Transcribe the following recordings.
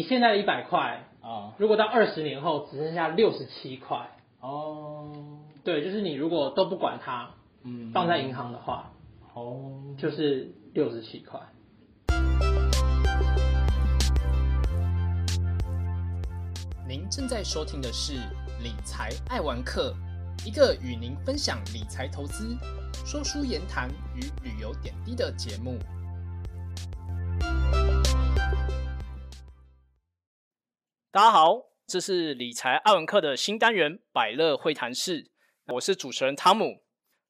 你现在的一百块，啊，如果到二十年后只剩下六十七块，哦，对，就是你如果都不管它，嗯，放在银行的话，哦，就是六十七块。您正在收听的是理财爱玩客，一个与您分享理财投资、说书言谈与旅游点滴的节目。大家好，这是理财爱玩客的新单元——百乐会谈室，我是主持人汤姆。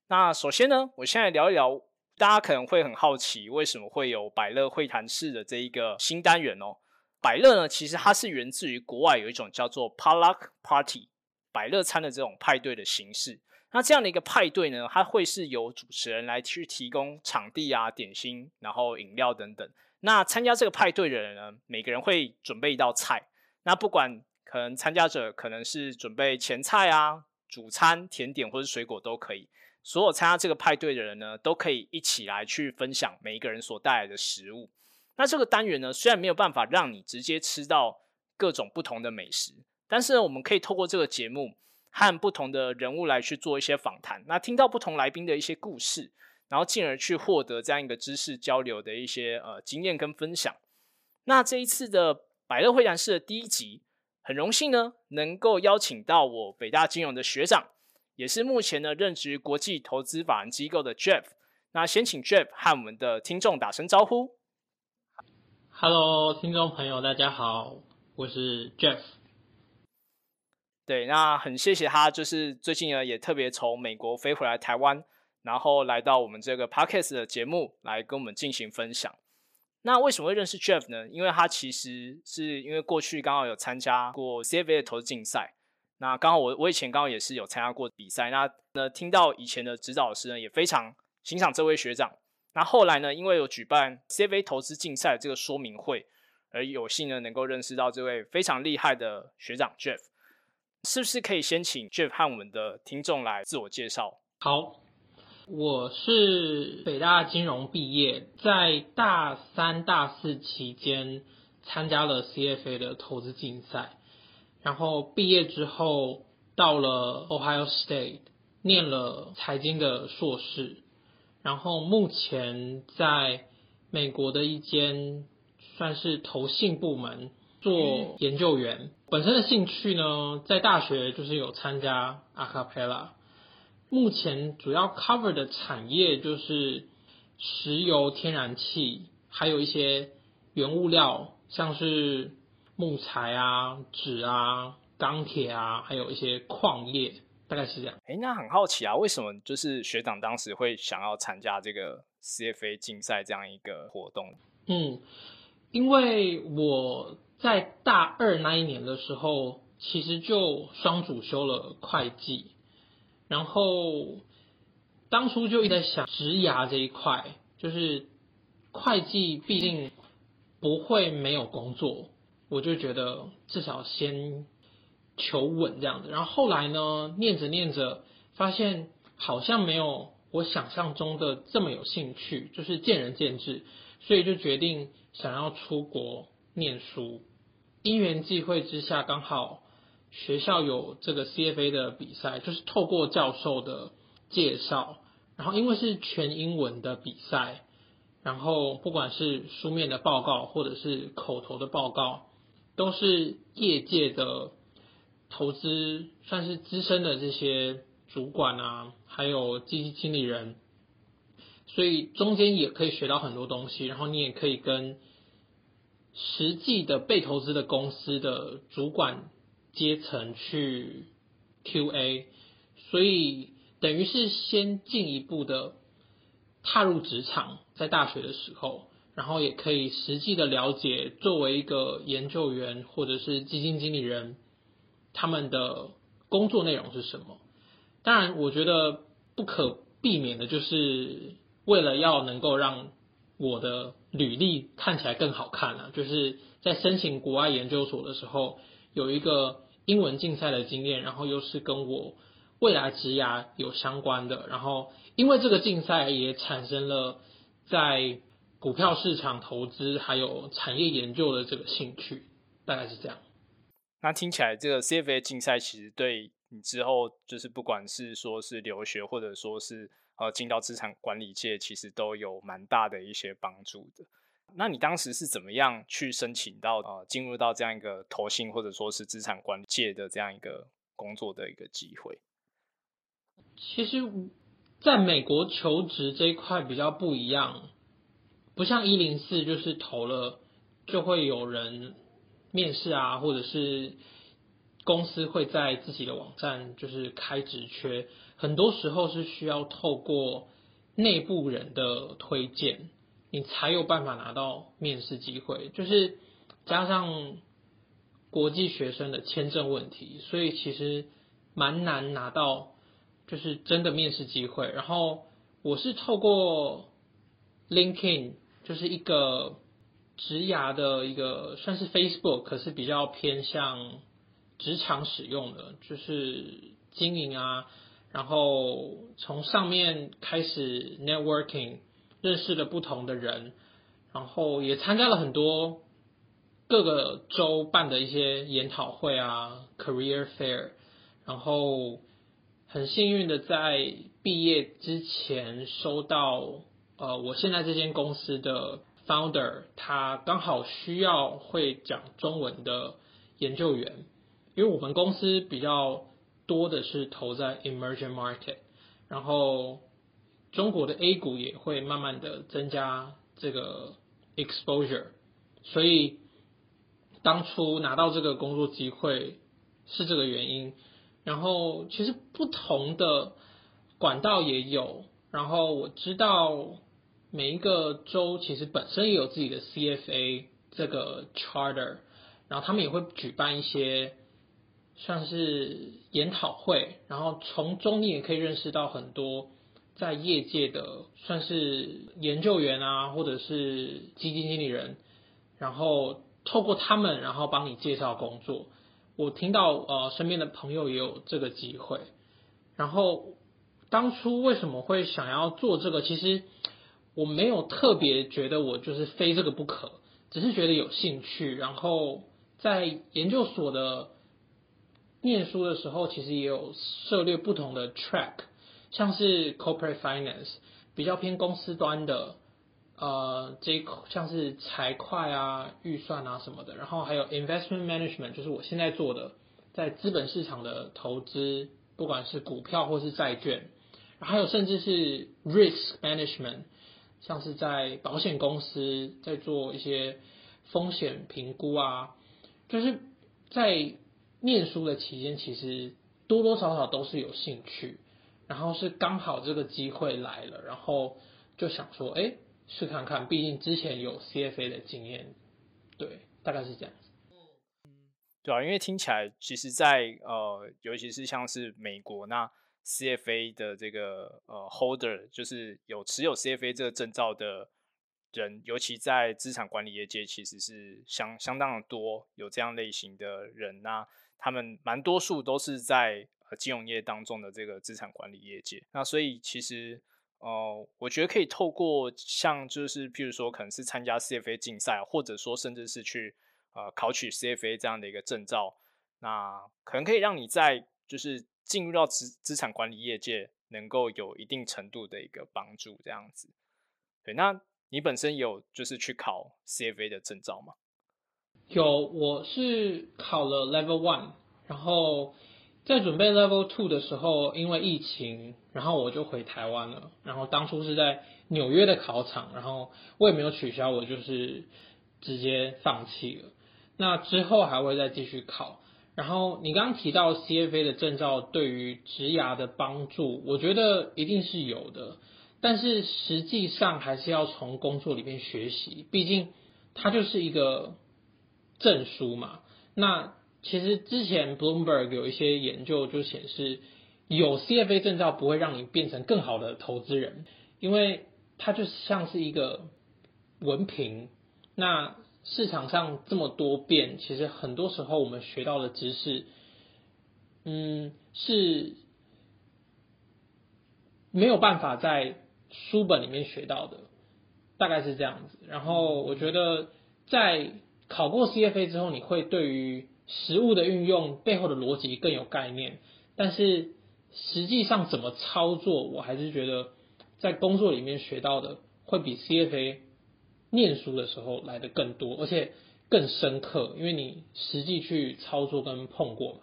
那首先呢，我现在聊一聊，大家可能会很好奇，为什么会有百乐会谈室的这一个新单元哦？百乐呢，其实它是源自于国外有一种叫做 potluck party 百乐餐的这种派对的形式。那这样的一个派对呢，它会是由主持人来去提供场地啊、点心，然后饮料等等。那参加这个派对的人呢，每个人会准备一道菜。那不管可能参加者可能是准备前菜啊、主餐、甜点或者水果都可以。所有参加这个派对的人呢，都可以一起来去分享每一个人所带来的食物。那这个单元呢，虽然没有办法让你直接吃到各种不同的美食，但是呢，我们可以透过这个节目和不同的人物来去做一些访谈，那听到不同来宾的一些故事，然后进而去获得这样一个知识交流的一些呃经验跟分享。那这一次的百乐会谈室的第一集，很荣幸呢，能够邀请到我北大金融的学长，也是目前呢任职国际投资法人机构的 Jeff。那先请 Jeff 和我们的听众打声招呼。Hello，听众朋友，大家好，我是 Jeff。对，那很谢谢他，就是最近呢也特别从美国飞回来台湾，然后来到我们这个 Podcast 的节目来跟我们进行分享。那为什么会认识 Jeff 呢？因为他其实是因为过去刚好有参加过 CFA 的投资竞赛，那刚好我我以前刚好也是有参加过比赛，那呢听到以前的指导师呢也非常欣赏这位学长。那后来呢，因为有举办 CFA 投资竞赛这个说明会，而有幸呢能够认识到这位非常厉害的学长 Jeff。是不是可以先请 Jeff 和我们的听众来自我介绍？好，我是北大金融毕业，在大三、大四期间参加了 CFA 的投资竞赛，然后毕业之后到了 Ohio State 念了财经的硕士，然后目前在美国的一间算是投信部门做研究员。本身的兴趣呢，在大学就是有参加 ACAPela。目前主要 cover 的产业就是石油、天然气，还有一些原物料，像是木材啊、纸啊、钢铁啊，还有一些矿业，大概是这样。哎，那很好奇啊，为什么就是学长当时会想要参加这个 CFA 竞赛这样一个活动？嗯，因为我在大二那一年的时候，其实就双主修了会计，然后当初就一直在想职涯这一块，就是会计毕竟不会没有工作，我就觉得至少先求稳这样子。然后后来呢，念着念着，发现好像没有我想象中的这么有兴趣，就是见仁见智，所以就决定想要出国念书。因缘际会之下，刚好学校有这个 CFA 的比赛，就是透过教授的介绍，然后因为是全英文的比赛，然后不管是书面的报告或者是口头的报告，都是业界的投资算是资深的这些主管啊，还有基金经理人，所以中间也可以学到很多东西，然后你也可以跟实际的被投资的公司的主管阶层去 Q&A，所以等于是先进一步的踏入职场，在大学的时候，然后也可以实际的了解作为一个研究员或者是基金经理人，他们的工作内容是什么。当然，我觉得不可避免的就是为了要能够让我的履历看起来更好看啊，就是在申请国外研究所的时候，有一个英文竞赛的经验，然后又是跟我未来职涯有相关的，然后因为这个竞赛也产生了在股票市场投资还有产业研究的这个兴趣，大概是这样。那听起来这个 CFA 竞赛其实对你之后就是不管是说是留学，或者说是呃进到资产管理界，其实都有蛮大的一些帮助的。那你当时是怎么样去申请到呃进入到这样一个投信或者说是资产管理界的这样一个工作的一个机会？其实，在美国求职这一块比较不一样，不像一零四，就是投了就会有人面试啊，或者是公司会在自己的网站就是开职缺，很多时候是需要透过内部人的推荐，你才有办法拿到面试机会，就是加上国际学生的签证问题，所以其实蛮难拿到。就是真的面试机会，然后我是透过 LinkedIn，就是一个职涯的一个算是 Facebook，可是比较偏向职场使用的，就是经营啊，然后从上面开始 networking，认识了不同的人，然后也参加了很多各个州办的一些研讨会啊，career fair，然后。很幸运的在毕业之前收到，呃，我现在这间公司的 founder，他刚好需要会讲中文的研究员，因为我们公司比较多的是投在 emerging market，然后中国的 A 股也会慢慢的增加这个 exposure，所以当初拿到这个工作机会是这个原因。然后其实不同的管道也有，然后我知道每一个州其实本身也有自己的 CFA 这个 charter，然后他们也会举办一些像是研讨会，然后从中你也可以认识到很多在业界的算是研究员啊，或者是基金经理人，然后透过他们，然后帮你介绍工作。我听到呃身边的朋友也有这个机会，然后当初为什么会想要做这个？其实我没有特别觉得我就是非这个不可，只是觉得有兴趣。然后在研究所的念书的时候，其实也有涉猎不同的 track，像是 corporate finance 比较偏公司端的。呃，这一像是财会啊、预算啊什么的，然后还有 investment management，就是我现在做的，在资本市场的投资，不管是股票或是债券，还有甚至是 risk management，像是在保险公司在做一些风险评估啊，就是在念书的期间，其实多多少少都是有兴趣，然后是刚好这个机会来了，然后就想说，哎。试看看，毕竟之前有 CFA 的经验，对，大概是这样子。嗯，对啊，因为听起来，其实，在呃，尤其是像是美国那 CFA 的这个呃 holder，就是有持有 CFA 这个证照的人，尤其在资产管理业界，其实是相相当的多，有这样类型的人那他们蛮多数都是在金融业当中的这个资产管理业界，那所以其实。哦，我觉得可以透过像就是譬如说，可能是参加 CFA 竞赛，或者说甚至是去呃考取 CFA 这样的一个证照，那可能可以让你在就是进入到资资产管理业界，能够有一定程度的一个帮助这样子。对，那你本身有就是去考 CFA 的证照吗？有，我是考了 Level One，然后。在准备 Level Two 的时候，因为疫情，然后我就回台湾了。然后当初是在纽约的考场，然后我也没有取消，我就是直接放弃了。那之后还会再继续考。然后你刚刚提到 CFA 的证照对于职涯的帮助，我觉得一定是有的，但是实际上还是要从工作里面学习，毕竟它就是一个证书嘛。那其实之前 Bloomberg 有一些研究就显示，有 CFA 证照不会让你变成更好的投资人，因为它就像是一个文凭。那市场上这么多变，其实很多时候我们学到的知识，嗯，是没有办法在书本里面学到的，大概是这样子。然后我觉得在考过 CFA 之后，你会对于实物的运用背后的逻辑更有概念，但是实际上怎么操作，我还是觉得在工作里面学到的会比 CFA 念书的时候来的更多，而且更深刻，因为你实际去操作跟碰过嘛。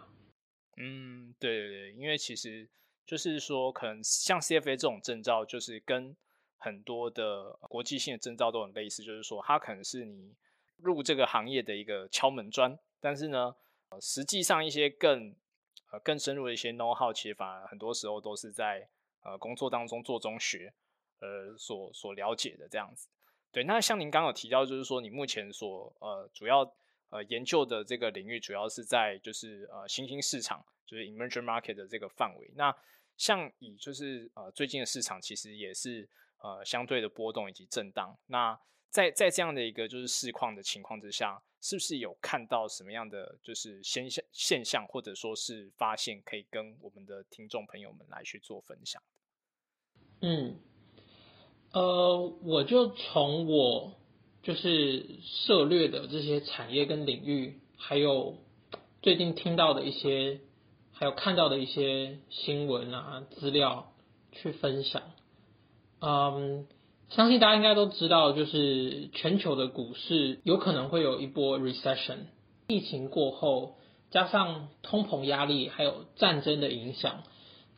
嗯，对对对，因为其实就是说，可能像 CFA 这种证照，就是跟很多的国际性的证照都很类似，就是说它可能是你入这个行业的一个敲门砖，但是呢，呃，实际上一些更呃更深入的一些 know how，其实反而很多时候都是在呃工作当中做中学，呃所所了解的这样子。对，那像您刚刚有提到，就是说你目前所呃主要呃研究的这个领域，主要是在就是呃新兴市场，就是 emerging market 的这个范围。那像以就是呃最近的市场，其实也是。呃，相对的波动以及震荡，那在在这样的一个就是市况的情况之下，是不是有看到什么样的就是现象现象，或者说是发现，可以跟我们的听众朋友们来去做分享？嗯，呃，我就从我就是涉略的这些产业跟领域，还有最近听到的一些，还有看到的一些新闻啊资料去分享。嗯，相信大家应该都知道，就是全球的股市有可能会有一波 recession。疫情过后，加上通膨压力，还有战争的影响，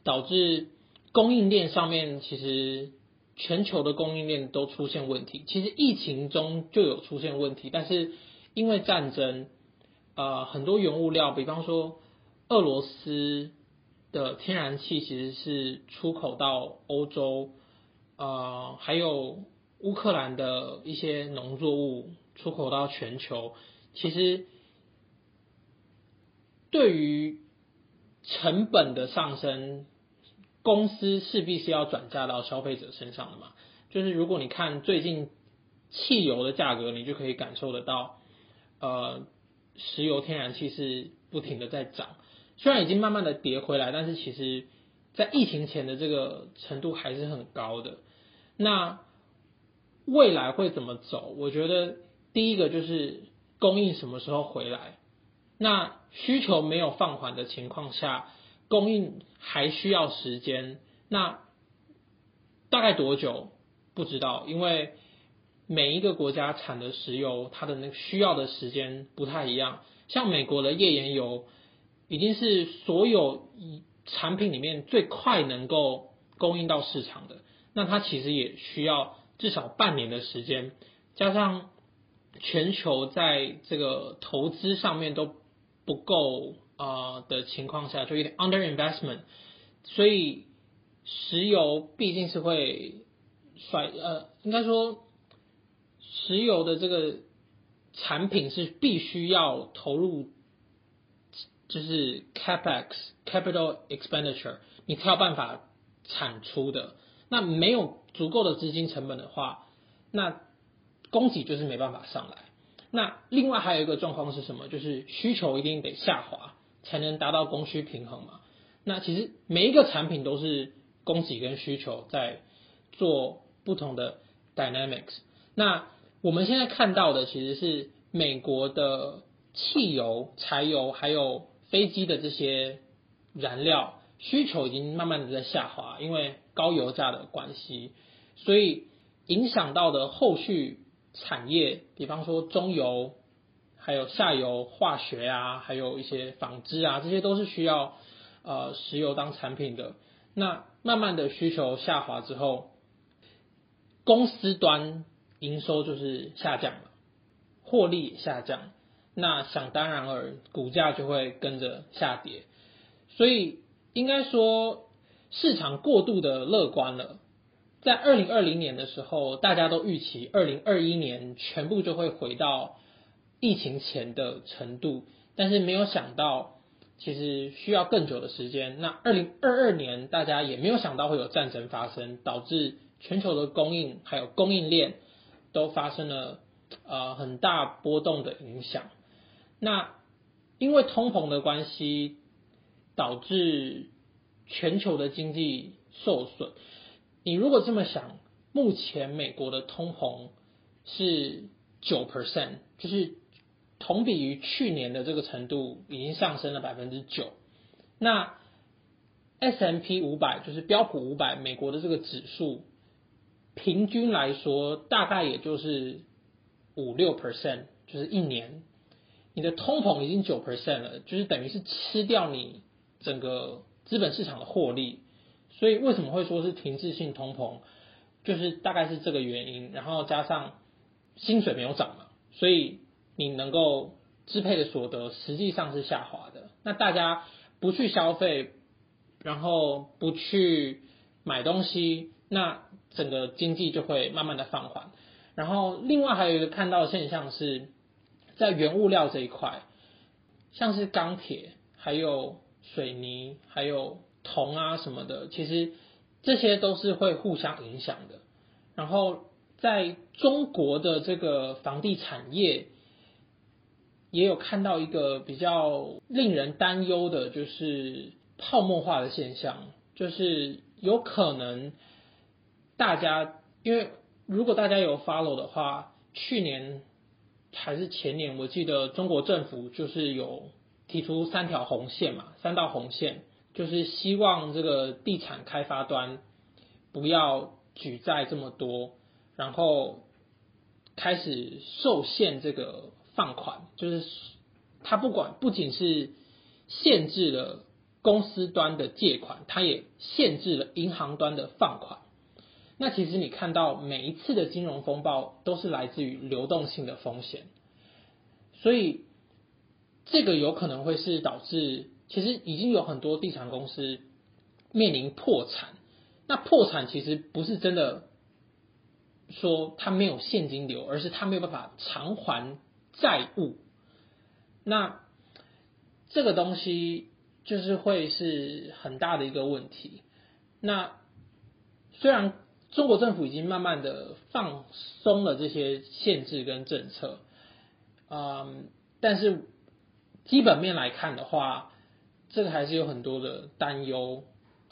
导致供应链上面其实全球的供应链都出现问题。其实疫情中就有出现问题，但是因为战争，呃，很多原物料，比方说俄罗斯的天然气，其实是出口到欧洲。呃，还有乌克兰的一些农作物出口到全球，其实对于成本的上升，公司势必是要转嫁到消费者身上的嘛。就是如果你看最近汽油的价格，你就可以感受得到，呃，石油、天然气是不停的在涨，虽然已经慢慢的跌回来，但是其实在疫情前的这个程度还是很高的。那未来会怎么走？我觉得第一个就是供应什么时候回来。那需求没有放缓的情况下，供应还需要时间。那大概多久？不知道，因为每一个国家产的石油，它的那个需要的时间不太一样。像美国的页岩油，已经是所有产品里面最快能够供应到市场的。那它其实也需要至少半年的时间，加上全球在这个投资上面都不够啊的情况下，就有点 under investment，所以石油毕竟是会甩呃，应该说石油的这个产品是必须要投入，就是 capex capital expenditure，你才有办法产出的。那没有足够的资金成本的话，那供给就是没办法上来。那另外还有一个状况是什么？就是需求一定得下滑，才能达到供需平衡嘛。那其实每一个产品都是供给跟需求在做不同的 dynamics。那我们现在看到的其实是美国的汽油、柴油还有飞机的这些燃料需求已经慢慢的在下滑，因为高油价的关系，所以影响到的后续产业，比方说中油，还有下游化学啊，还有一些纺织啊，这些都是需要呃石油当产品的。那慢慢的需求下滑之后，公司端营收就是下降了，获利下降，那想当然而股价就会跟着下跌。所以应该说。市场过度的乐观了，在二零二零年的时候，大家都预期二零二一年全部就会回到疫情前的程度，但是没有想到，其实需要更久的时间。那二零二二年，大家也没有想到会有战争发生，导致全球的供应还有供应链都发生了呃很大波动的影响。那因为通膨的关系，导致。全球的经济受损，你如果这么想，目前美国的通膨是九 percent，就是同比于去年的这个程度已经上升了百分之九。那 S M P 五百就是标普五百，美国的这个指数，平均来说大概也就是五六 percent，就是一年，你的通膨已经九 percent 了，就是等于是吃掉你整个资本市场的获利。所以为什么会说是停滞性通膨，就是大概是这个原因，然后加上薪水没有涨嘛，所以你能够支配的所得实际上是下滑的。那大家不去消费。然后不去买东西，那整个经济就会慢慢的放缓。然后另外还有一个看到的现象是，在原物料这一块，像是钢铁、还有水泥、还有铜啊什么的，其实这些都是会互相影响的。然后在中国的这个房地产业，也有看到一个比较令人担忧的，就是。泡沫化的现象，就是有可能大家，因为如果大家有 follow 的话，去年还是前年，我记得中国政府就是有提出三条红线嘛，三道红线，就是希望这个地产开发端不要举债这么多，然后开始受限这个放款，就是它不管不仅是限制了。公司端的借款，它也限制了银行端的放款。那其实你看到每一次的金融风暴都是来自于流动性的风险，所以这个有可能会是导致，其实已经有很多地产公司面临破产。那破产其实不是真的说它没有现金流，而是它没有办法偿还债务。那这个东西。就是会是很大的一个问题。那虽然中国政府已经慢慢的放松了这些限制跟政策，嗯，但是基本面来看的话，这个还是有很多的担忧。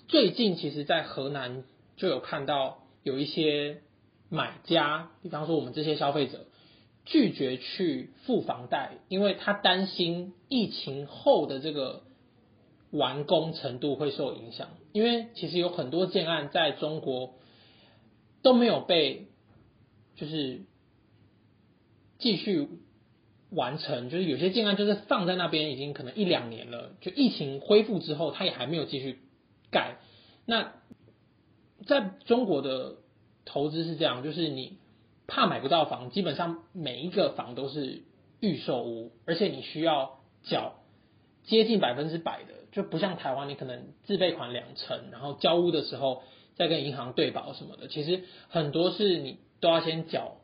最近其实，在河南就有看到有一些买家，比方说我们这些消费者，拒绝去付房贷，因为他担心疫情后的这个。完工程度会受影响，因为其实有很多建案在中国都没有被就是继续完成，就是有些建案就是放在那边已经可能一两年了，就疫情恢复之后，它也还没有继续盖。那在中国的投资是这样，就是你怕买不到房，基本上每一个房都是预售屋，而且你需要缴接近百分之百的。就不像台湾，你可能自备款两成，然后交屋的时候再跟银行对保什么的。其实很多是你都要先缴，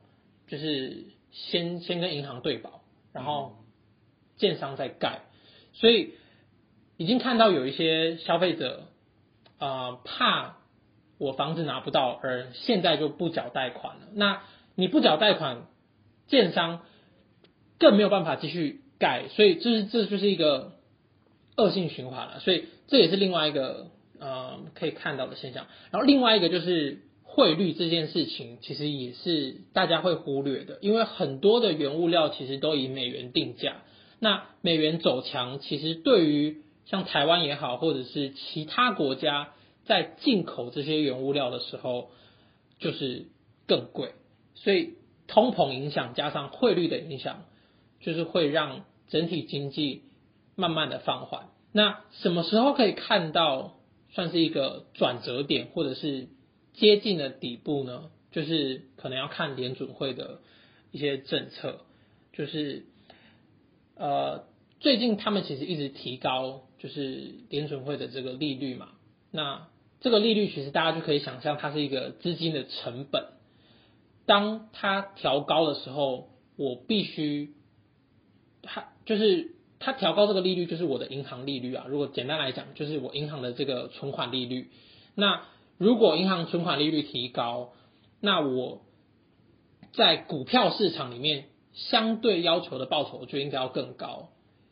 就是先先跟银行对保，然后建商在盖。所以已经看到有一些消费者啊，怕我房子拿不到，而现在就不缴贷款了。那你不缴贷款，建商更没有办法继续盖，所以这是这就是一个。恶性循环了，所以这也是另外一个呃可以看到的现象。然后另外一个就是汇率这件事情，其实也是大家会忽略的，因为很多的原物料其实都以美元定价。那美元走强，其实对于像台湾也好，或者是其他国家在进口这些原物料的时候，就是更贵。所以通膨影响加上汇率的影响，就是会让整体经济。慢慢的放缓，那什么时候可以看到算是一个转折点，或者是接近的底部呢？就是可能要看联准会的一些政策，就是呃最近他们其实一直提高，就是联准会的这个利率嘛。那这个利率其实大家就可以想象，它是一个资金的成本。当它调高的时候，我必须它就是。它调高这个利率就是我的银行利率啊。如果简单来讲，就是我银行的这个存款利率。那如果银行存款利率提高，那我在股票市场里面相对要求的报酬就应该要更高。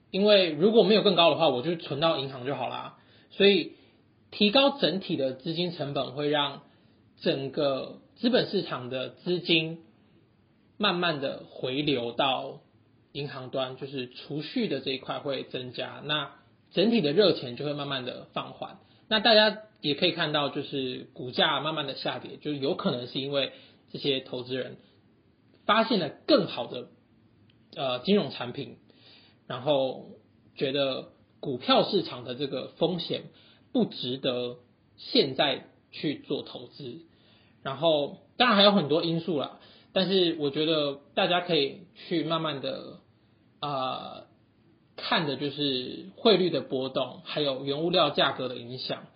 因为如果没有更高的话，我就存到银行就好啦。所以提高整体的资金成本，会让整个资本市场的资金慢慢的回流到银行端就是储蓄的这一块会增加，那整体的热钱就会慢慢的放缓。那大家也可以看到，就是股价慢慢的下跌，就有可能是因为这些投资人发现了更好的呃金融产品，然后觉得股票市场的这个风险不值得现在去做投资。然后当然还有很多因素啦，但是我觉得大家可以去慢慢的啊。看的就是汇率的波动，还有原物料价格的影响，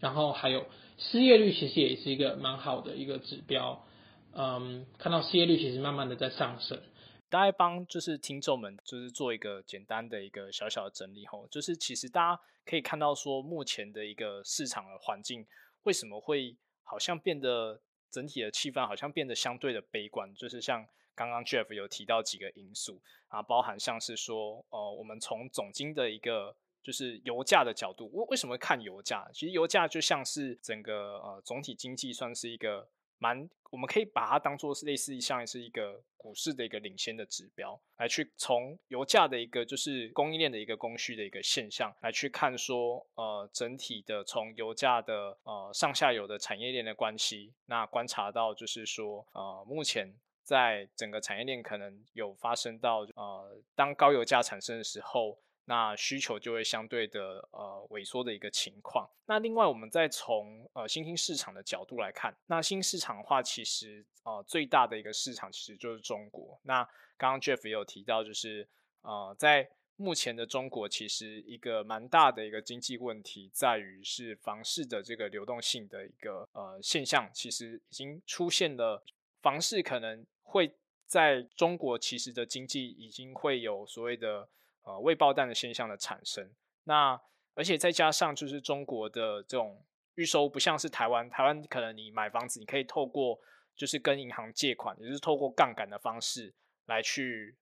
然后还有失业率，其实也是一个蛮好的一个指标。嗯，看到失业率其实慢慢的在上升。大概帮就是听众们就是做一个简单的一个小小的整理吼，就是其实大家可以看到说目前的一个市场的环境为什么会好像变得整体的气氛好像变得相对的悲观，就是像。刚刚 Jeff 有提到几个因素啊，包含像是说，呃，我们从总金的一个就是油价的角度，为为什么看油价？其实油价就像是整个呃总体经济算是一个。蛮，我们可以把它当做是类似像是一个股市的一个领先的指标，来去从油价的一个就是供应链的一个供需的一个现象来去看说，呃，整体的从油价的呃上下游的产业链的关系，那观察到就是说，呃，目前在整个产业链可能有发生到，呃，当高油价产生的时候。那需求就会相对的呃萎缩的一个情况。那另外，我们再从呃新兴市场的角度来看，那新市场的话，其实呃最大的一个市场其实就是中国。那刚刚 Jeff 也有提到，就是呃在目前的中国，其实一个蛮大的一个经济问题在于是房市的这个流动性的一个呃现象，其实已经出现了房市可能会在中国其实的经济已经会有所谓的。呃，未爆弹的现象的产生，那而且再加上就是中国的这种预收，不像是台湾，台湾可能你买房子，你可以透过就是跟银行借款，也就是透过杠杆的方式来去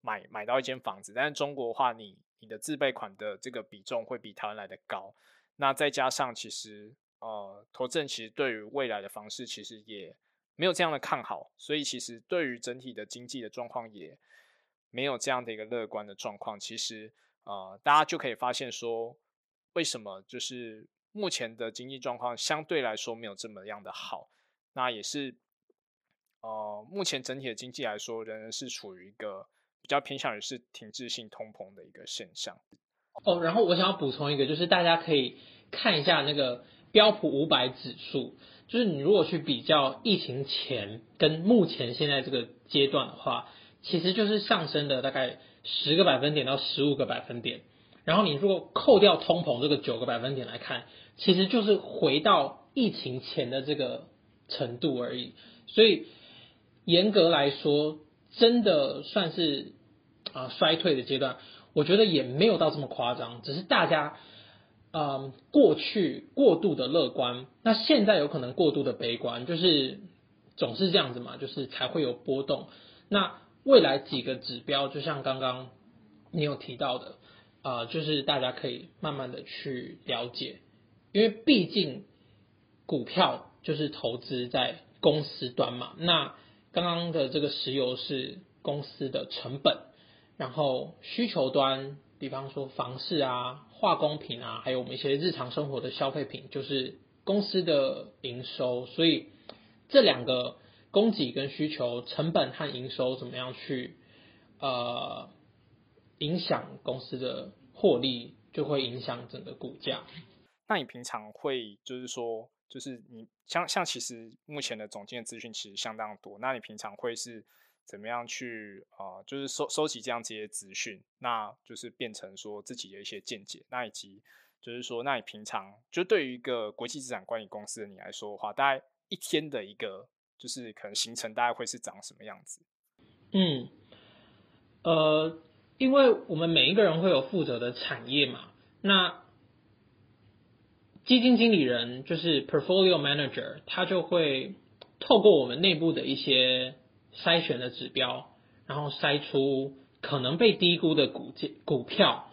买买到一间房子。但是中国的话，你你的自备款的这个比重会比台湾来的高。那再加上其实呃，投资人其实对于未来的房市其实也没有这样的看好，所以其实对于整体的经济的状况也。没有这样的一个乐观的状况，其实呃，大家就可以发现说，为什么就是目前的经济状况相对来说没有这么样的好？那也是呃，目前整体的经济来说，仍然是处于一个比较偏向于是停滞性通膨的一个现象。哦，然后我想要补充一个，就是大家可以看一下那个标普五百指数，就是你如果去比较疫情前跟目前现在这个阶段的话。其实就是上升的大概十个百分点到十五个百分点，然后你如果扣掉通膨这个九个百分点来看，其实就是回到疫情前的这个程度而已。所以严格来说，真的算是啊衰退的阶段，我觉得也没有到这么夸张，只是大家嗯过去过度的乐观，那现在有可能过度的悲观，就是总是这样子嘛，就是才会有波动。那未来几个指标，就像刚刚你有提到的，啊，就是大家可以慢慢的去了解，因为毕竟股票就是投资在公司端嘛。那刚刚的这个石油是公司的成本，然后需求端，比方说房市啊、化工品啊，还有我们一些日常生活的消费品，就是公司的营收。所以这两个。供给跟需求、成本和营收怎么样去呃影响公司的获利，就会影响整个股价。那你平常会就是说，就是你像像其实目前的总监的资讯其实相当多，那你平常会是怎么样去啊？就是收收集这样这些资讯，那就是变成说自己的一些见解。那以及就是说，那你平常就对于一个国际资产管理公司的你来说的话，大概一天的一个。就是可能行程大概会是长什么样子？嗯，呃，因为我们每一个人会有负责的产业嘛，那基金经理人就是 portfolio manager，他就会透过我们内部的一些筛选的指标，然后筛出可能被低估的股股票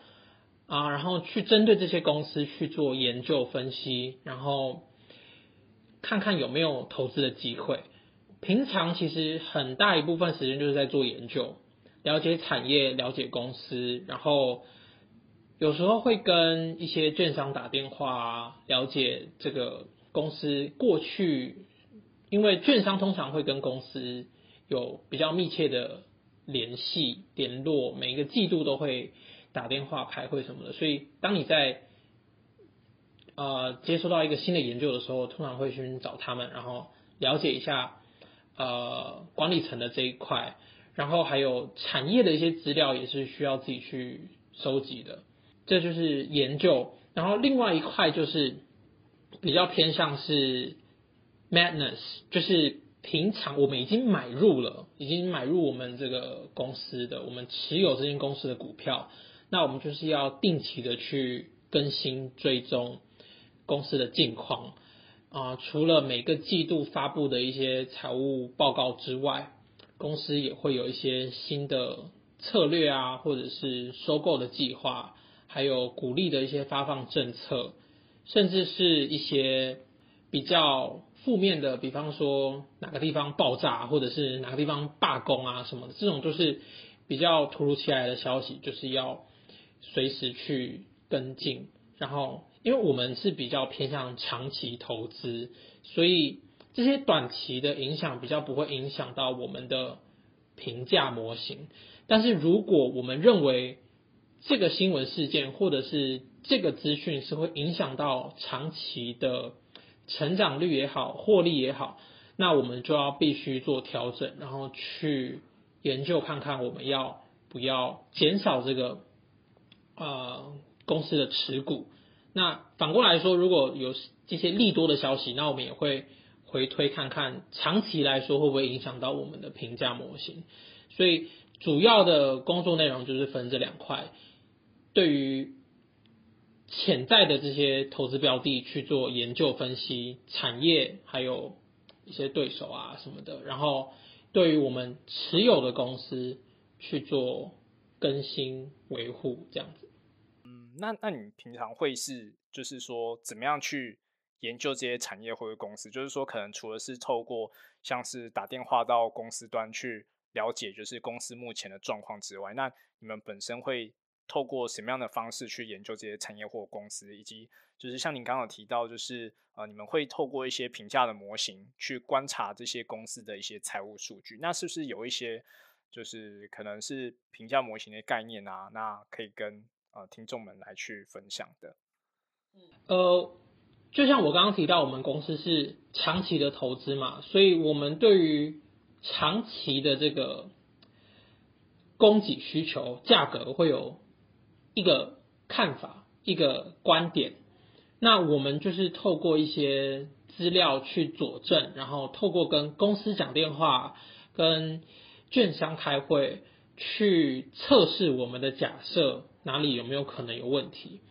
啊，然后去针对这些公司去做研究分析，然后看看有没有投资的机会。平常其实很大一部分时间就是在做研究，了解产业，了解公司，然后有时候会跟一些券商打电话，了解这个公司过去，因为券商通常会跟公司有比较密切的联系联络，每一个季度都会打电话开会什么的，所以当你在呃接收到一个新的研究的时候，通常会去找他们，然后了解一下呃管理层的这一块。然后还有产业的一些资料也是需要自己去收集的，这就是研究。然后另外一块就是比较偏向是 madness，就是平常我们已经买入了，已经买入我们这个公司的，我们持有这间公司的股票，那我们就是要定期的去更新追踪公司的近况啊。除了每个季度发布的一些财务报告之外，公司也会有一些新的策略啊，或者是收购的计划，还有鼓励的一些发放政策，甚至是一些比较负面的，比方说哪个地方爆炸，或者是哪个地方罢工啊什么的，这种就是比较突如其来的消息，就是要随时去跟进。然后，因为我们是比较偏向长期投资，所以。这些短期的影响比较不会影响到我们的评价模型，但是如果我们认为这个新闻事件或者是这个资讯是会影响到长期的成长率也好、获利也好，那我们就要必须做调整，然后去研究看看我们要不要减少这个呃公司的持股。那反过来说，如果有这些利多的消息，那我们也会。回推看看，长期来说会不会影响到我们的评价模型？所以主要的工作内容就是分这两块，对于潜在的这些投资标的去做研究分析，产业还有一些对手啊什么的，然后对于我们持有的公司去做更新维护，这样子。嗯，那那你平常会是就是说怎么样去？研究这些产业或者公司，就是说，可能除了是透过像是打电话到公司端去了解，就是公司目前的状况之外，那你们本身会透过什么样的方式去研究这些产业或公司，以及就是像您刚刚提到，就是呃，你们会透过一些评价的模型去观察这些公司的一些财务数据，那是不是有一些就是可能是评价模型的概念啊？那可以跟呃听众们来去分享的。嗯呃。就像我刚刚提到，我们公司是长期的投资嘛，所以我们对于长期的这个供给需求、价格会有一个看法、一个观点。那我们就是透过一些资料去佐证，然后透过跟公司讲电话、跟券商开会，去测试我们的假设哪里有没有可能有问题。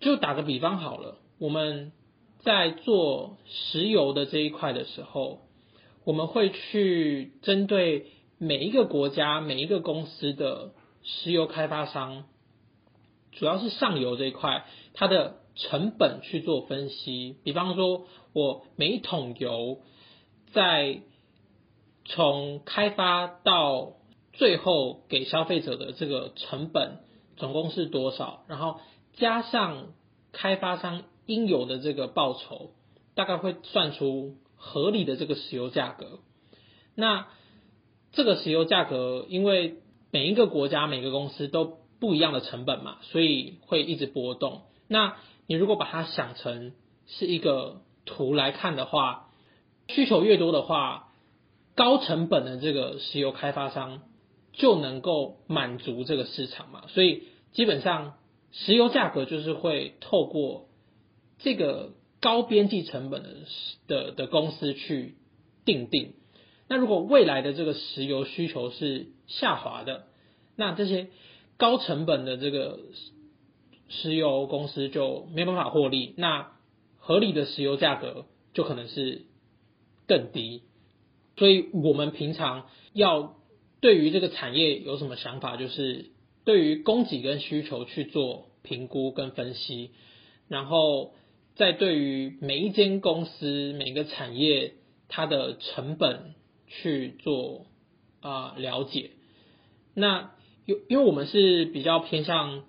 就打个比方好了，我们。在做石油的这一块的时候，我们会去针对每一个国家、每一个公司的石油开发商，主要是上游这一块，它的成本去做分析。比方说，我每一桶油在从开发到最后给消费者的这个成本总共是多少，然后加上开发商。应有的这个报酬，大概会算出合理的这个石油价格。那这个石油价格，因为每一个国家、每个公司都不一样的成本嘛，所以会一直波动。那你如果把它想成是一个图来看的话，需求越多的话，高成本的这个石油开发商就能够满足这个市场嘛。所以基本上，石油价格就是会透过这个高边际成本的的的公司去定定，那如果未来的这个石油需求是下滑的，那这些高成本的这个石油公司就没办法获利，那合理的石油价格就可能是更低。所以我们平常要对于这个产业有什么想法，就是对于供给跟需求去做评估跟分析，然后。在对于每一间公司、每个产业，它的成本去做啊了解。那因因为我们是比较偏向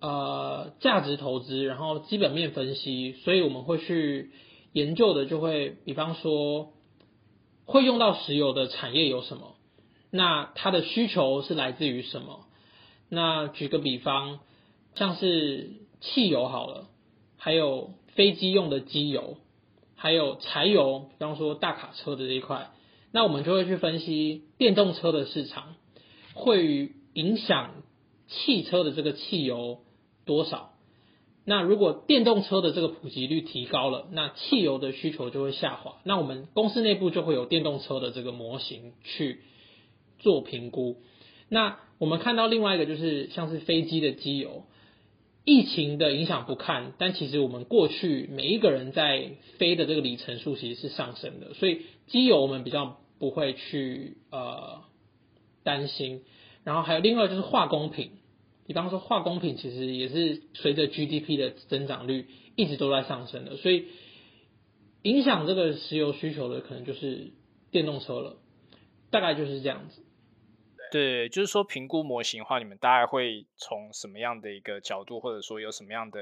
呃价值投资，然后基本面分析，所以我们会去研究的就会，比方说会用到石油的产业有什么，那它的需求是来自于什么？那举个比方，像是汽油好了，还有飞机用的机油，还有柴油，比方说大卡车的这一块，那我们就会去分析电动车的市场会影响汽车的这个汽油多少。那如果电动车的这个普及率提高了，那汽油的需求就会下滑。那我们公司内部就会有电动车的这个模型去做评估。那我们看到另外一个就是像是飞机的机油，疫情的影响不看，但其实我们过去每一个人在飞的这个里程数其实是上升的，所以机油我们比较不会去呃担心。然后还有另外就是化工品，比方说化工品其实也是随着 GDP 的增长率一直都在上升的，所以影响这个石油需求的可能就是电动车了，大概就是这样子。对，就是说评估模型的话，你们大概会从什么样的一个角度，或者说有什么样的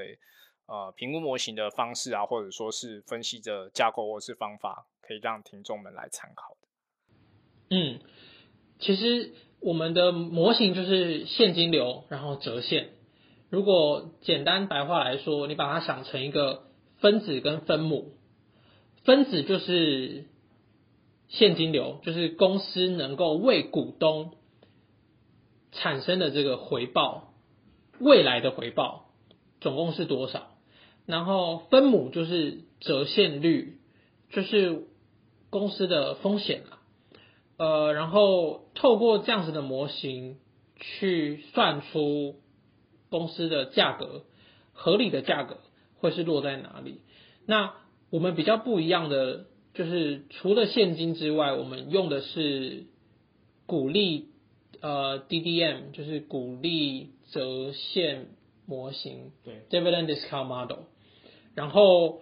呃评估模型的方式啊，或者说是分析的架构或是方法，可以让听众们来参考的。嗯，其实我们的模型就是现金流，然后折现。如果简单白话来说，你把它想成一个分子跟分母，分子就是现金流，就是公司能够为股东。产生的这个回报，未来的回报总共是多少？然后分母就是折现率，就是公司的风险了。呃，然后透过这样子的模型去算出公司的价格，合理的价格会是落在哪里？那我们比较不一样的就是，除了现金之外，我们用的是鼓励。呃，DDM 就是鼓励折现模型，对，Dividend Discount Model。然后，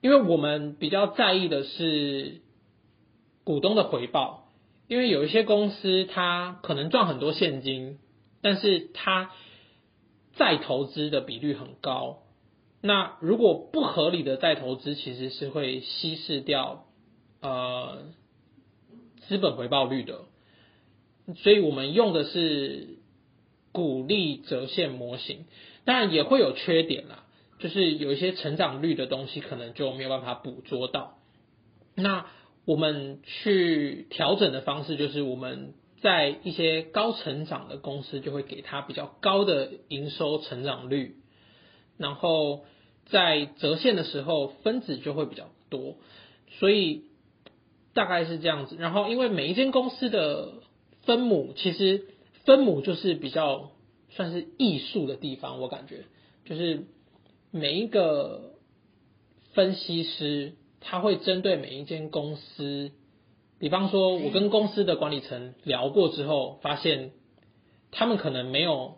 因为我们比较在意的是股东的回报，因为有一些公司它可能赚很多现金，但是它再投资的比率很高。那如果不合理的再投资，其实是会稀释掉呃资本回报率的。所以我们用的是鼓励折现模型，当然也会有缺点啦，就是有一些成长率的东西可能就没有办法捕捉到。那我们去调整的方式就是，我们在一些高成长的公司就会给它比较高的营收成长率，然后在折现的时候分子就会比较多，所以大概是这样子。然后因为每一间公司的分母其实分母就是比较算是艺术的地方，我感觉就是每一个分析师他会针对每一间公司，比方说我跟公司的管理层聊过之后，发现他们可能没有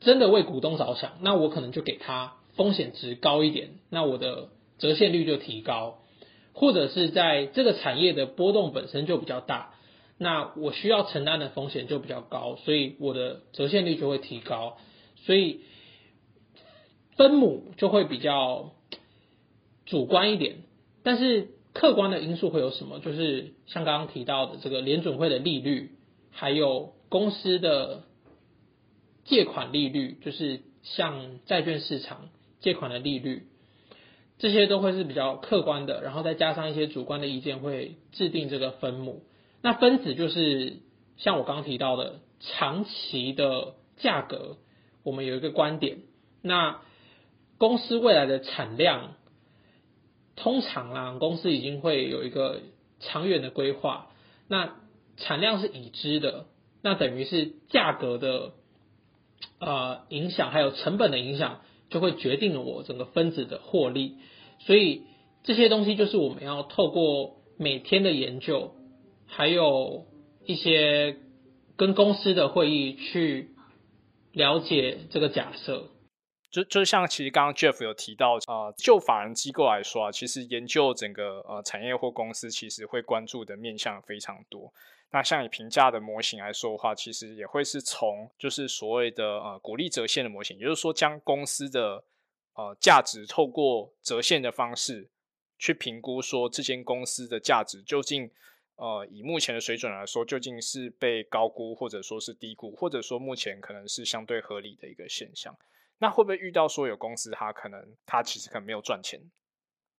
真的为股东着想，那我可能就给他风险值高一点，那我的折现率就提高，或者是在这个产业的波动本身就比较大。那我需要承担的风险就比较高，所以我的折现率就会提高，所以分母就会比较主观一点。但是客观的因素会有什么？就是像刚刚提到的这个联准会的利率，还有公司的借款利率，就是像债券市场借款的利率，这些都会是比较客观的。然后再加上一些主观的意见，会制定这个分母。那分子就是像我刚刚提到的长期的价格，我们有一个观点。那公司未来的产量，通常啊，公司已经会有一个长远的规划。那产量是已知的，那等于是价格的呃影响，还有成本的影响，就会决定了我整个分子的获利。所以这些东西就是我们要透过每天的研究。还有一些跟公司的会议去了解这个假设，就就像其实刚刚 Jeff 有提到啊，就法人机构来说啊，其实研究整个呃产业或公司，其实会关注的面向非常多。那像以评价的模型来说的话，其实也会是从就是所谓的呃鼓励折现的模型，也就是说将公司的呃价值透过折现的方式去评估，说这间公司的价值究竟呃以目前的水准来说，究竟是被高估或者说是低估，或者说目前可能是相对合理的一个现象。那会不会遇到说有公司它可能它其实可能没有赚钱，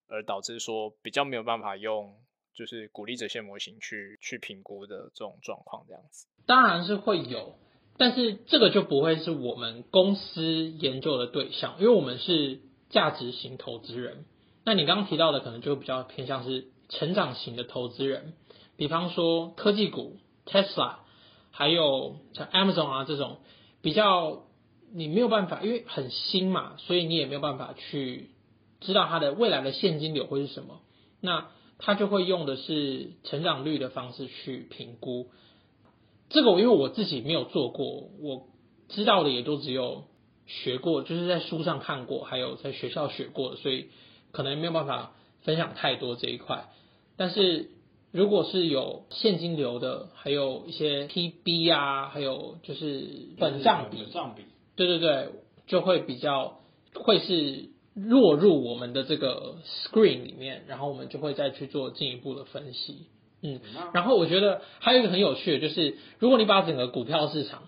而导致说比较没有办法用就是鼓励这些模型去去评估的这种状况这样子？当然是会有，但是这个就不会是我们公司研究的对象，因为我们是价值型投资人。那你刚刚提到的可能就比较偏向是成长型的投资人，比方说科技股 Tesla，还有像 Amazon 啊这种比较。你没有办法，因为很新嘛，所以你也没有办法去知道它的未来的现金流会是什么。那他就会用的是成长率的方式去评估。这个我因为我自己没有做过，我知道的也都只有学过，就是在书上看过，还有在学校学过，所以可能没有办法分享太多这一块。但是如果是有现金流的，还有一些 PB 啊，还有就是本账比。对对对，就会比较会是落入我们的这个 screen 里面，然后我们就会再去做进一步的分析。嗯，然后我觉得还有一个很有趣的，就是如果你把整个股票市场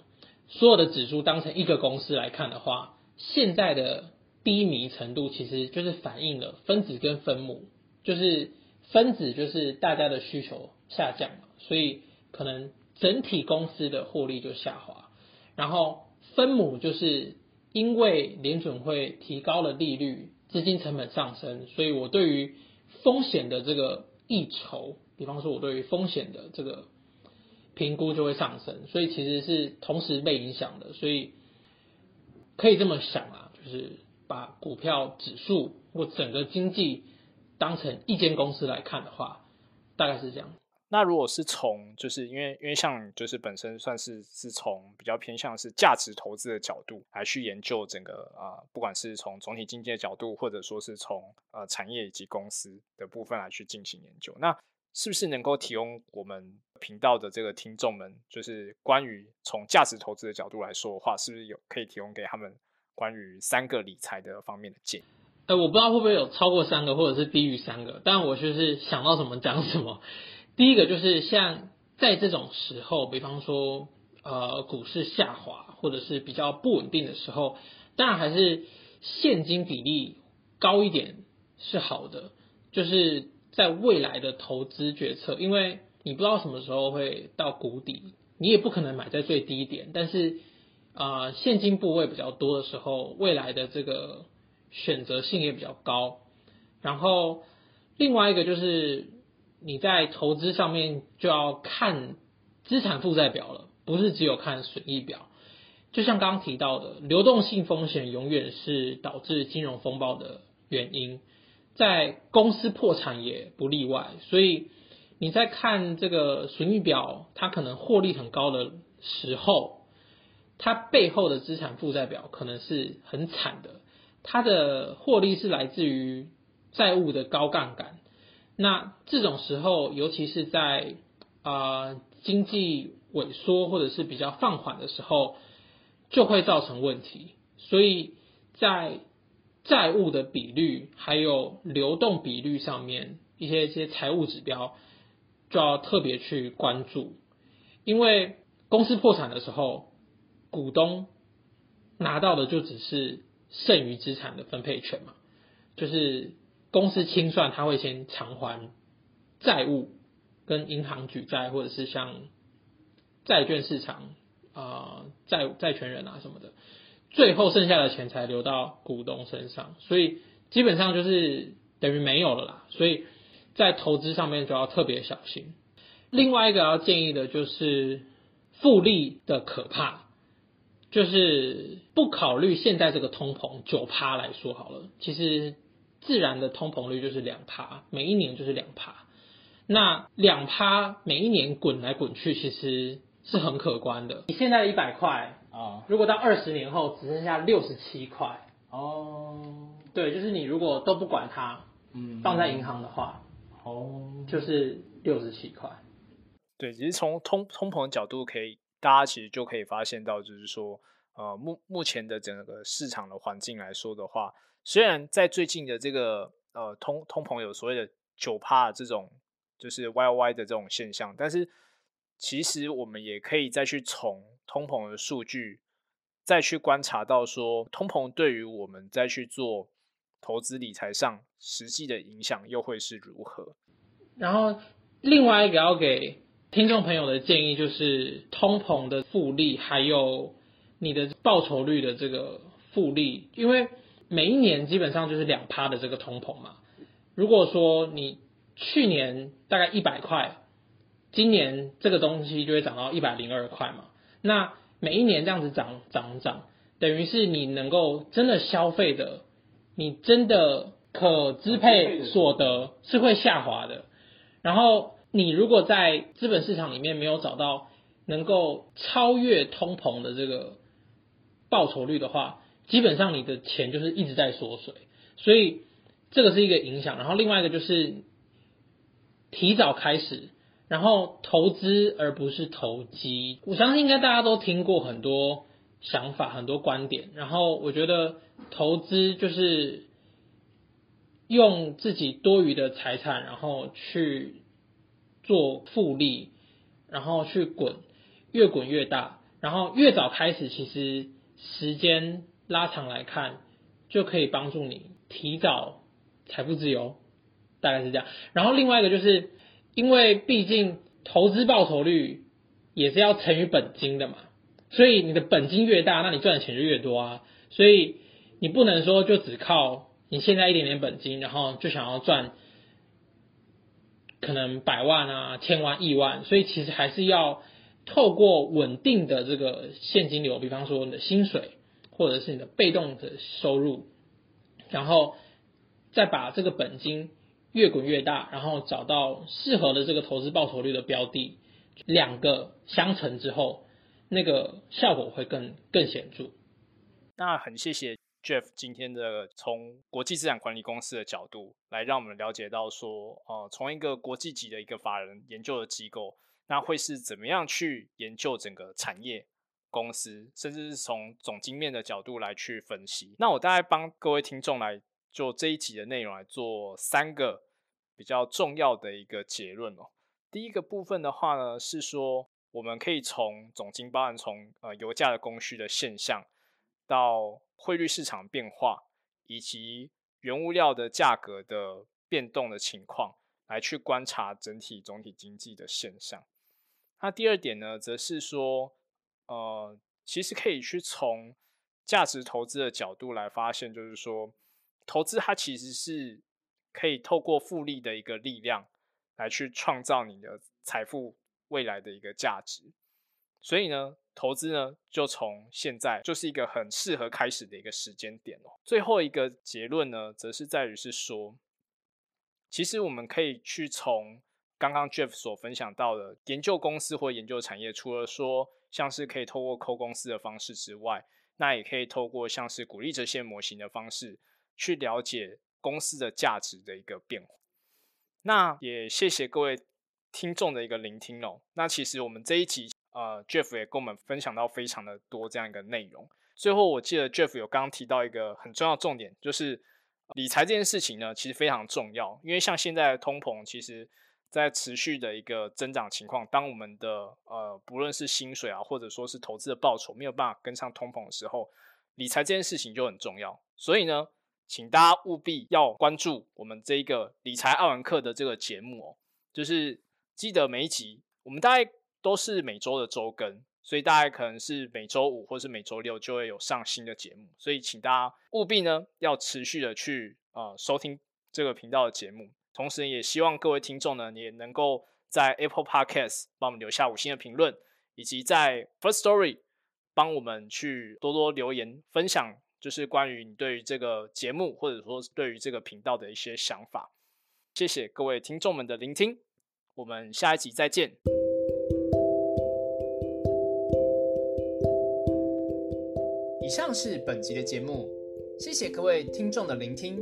所有的指数当成一个公司来看的话，现在的低迷程度其实就是反映了分子跟分母，就是分子就是大家的需求下降了，所以可能整体公司的获利就下滑，然后。分母就是因为联准会提高了利率，资金成本上升，所以我对于风险的这个溢酬，比方说我对于风险的这个评估就会上升，所以其实是同时被影响的，所以可以这么想啊，就是把股票指数或整个经济当成一间公司来看的话，大概是这样。那如果是从，就是因为因为像就是本身算是是从比较偏向是价值投资的角度来去研究整个啊，不管是从总体经济的角度，或者说是从呃产业以及公司的部分来去进行研究，那是不是能够提供我们频道的这个听众们，就是关于从价值投资的角度来说的话，是不是有可以提供给他们关于三个理财的方面的建议？呃，我不知道会不会有超过三个，或者是低于三个，但我就是想到什么讲什么。第一个就是像在这种时候，比方说呃股市下滑或者是比较不稳定的时候，当然还是现金比例高一点是好的。就是在未来的投资决策，因为你不知道什么时候会到谷底，你也不可能买在最低点。但是啊现金部位比较多的时候，未来的这个选择性也比较高。然后另外一个就是。你在投资上面就要看资产负债表了，不是只有看损益表。就像刚刚提到的，流动性风险永远是导致金融风暴的原因，在公司破产也不例外。所以你在看这个损益表，它可能获利很高的时候，它背后的资产负债表可能是很惨的，它的获利是来自于债务的高杠杆。那这种时候，尤其是在啊经济萎缩或者是比较放缓的时候，就会造成问题。所以在债务的比率还有流动比率上面，一些一些财务指标就要特别去关注，因为公司破产的时候，股东拿到的就只是剩余资产的分配权嘛，就是。公司清算，他会先偿还债务，跟银行举债，或者是像债券市场啊债债权人啊什么的，最后剩下的钱才流到股东身上，所以基本上就是等于没有了啦。所以在投资上面就要特别小心。另外一个要建议的就是复利的可怕，就是不考虑现在这个通膨九趴来说好了，其实。自然的通膨率就是两趴，每一年就是两趴。那两趴每一年滚来滚去，其实是很可观的。你现在的一百块啊，如果到二十年后只剩下六十七块哦，对，就是你如果都不管它，嗯，放在银行的话，哦，就是六十七块。对，其实从通通膨的角度，可以大家其实就可以发现到，就是说，呃，目目前的整个市场的环境来说的话，虽然在最近的这个呃通通膨有所谓的九趴这种就是 Y Y 的这种现象，但是其实我们也可以再去从通膨的数据再去观察到说，通膨对于我们再去做投资理财上实际的影响又会是如何。然后另外一个要给听众朋友的建议就是通膨的复利，还有你的报酬率的这个复利，因为每一年基本上就是两趴的这个通膨嘛。如果说你去年大概一百块，今年这个东西就会涨到一百零二块嘛。那每一年这样子涨涨涨，等于是你能够真的消费的，你真的可支配所得是会下滑的。然后。你如果在资本市场里面没有找到能够超越通膨的这个报酬率的话，基本上你的钱就是一直在缩水，所以这个是一个影响。然后另外一个就是提早开始，然后投资而不是投机。我相信应该大家都听过很多想法、很多观点。然后我觉得投资就是用自己多余的财产，然后去。做复利，然后去滚，越滚越大，然后越早开始，其实时间拉长来看，就可以帮助你提早财富自由，大概是这样。然后另外一个就是，因为毕竟投资报酬率也是要乘以本金的嘛，所以你的本金越大，那你赚的钱就越多啊。所以你不能说就只靠你现在一点点本金，然后就想要赚。可能百万啊、千万、亿万，所以其实还是要透过稳定的这个现金流，比方说你的薪水或者是你的被动的收入，然后再把这个本金越滚越大，然后找到适合的这个投资报酬率的标的，两个相乘之后，那个效果会更更显著。那很谢谢。Jeff 今天的从国际资产管理公司的角度来让我们了解到说，呃，从一个国际级的一个法人研究的机构，那会是怎么样去研究整个产业公司，甚至是从总经面的角度来去分析。那我大概帮各位听众来做这一集的内容来做三个比较重要的一个结论哦。第一个部分的话呢，是说我们可以从总经包含从呃油价的供需的现象到汇率市场变化以及原物料的价格的变动的情况，来去观察整体总体经济的现象。那第二点呢，则是说，呃，其实可以去从价值投资的角度来发现，就是说，投资它其实是可以透过复利的一个力量，来去创造你的财富未来的一个价值。所以呢。投资呢，就从现在就是一个很适合开始的一个时间点哦。最后一个结论呢，则是在于是说，其实我们可以去从刚刚 Jeff 所分享到的研究公司或研究产业，除了说像是可以透过扣公司的方式之外，那也可以透过像是鼓励折现模型的方式，去了解公司的价值的一个变化。那也谢谢各位听众的一个聆听哦。那其实我们这一集。呃，Jeff 也跟我们分享到非常的多这样一个内容。最后，我记得 Jeff 有刚刚提到一个很重要重点，就是理财这件事情呢，其实非常重要。因为像现在的通膨，其实在持续的一个增长情况，当我们的呃不论是薪水啊，或者说是投资的报酬没有办法跟上通膨的时候，理财这件事情就很重要。所以呢，请大家务必要关注我们这一个理财爱玩课的这个节目哦，就是记得每一集我们大概。都是每周的周更，所以大概可能是每周五或是每周六就会有上新的节目，所以请大家务必呢要持续的去呃收听这个频道的节目，同时也希望各位听众呢也能够在 Apple Podcast 帮我们留下五星的评论，以及在 First Story 帮我们去多多留言分享，就是关于你对于这个节目或者说对于这个频道的一些想法。谢谢各位听众们的聆听，我们下一集再见。以上是本集的节目，谢谢各位听众的聆听。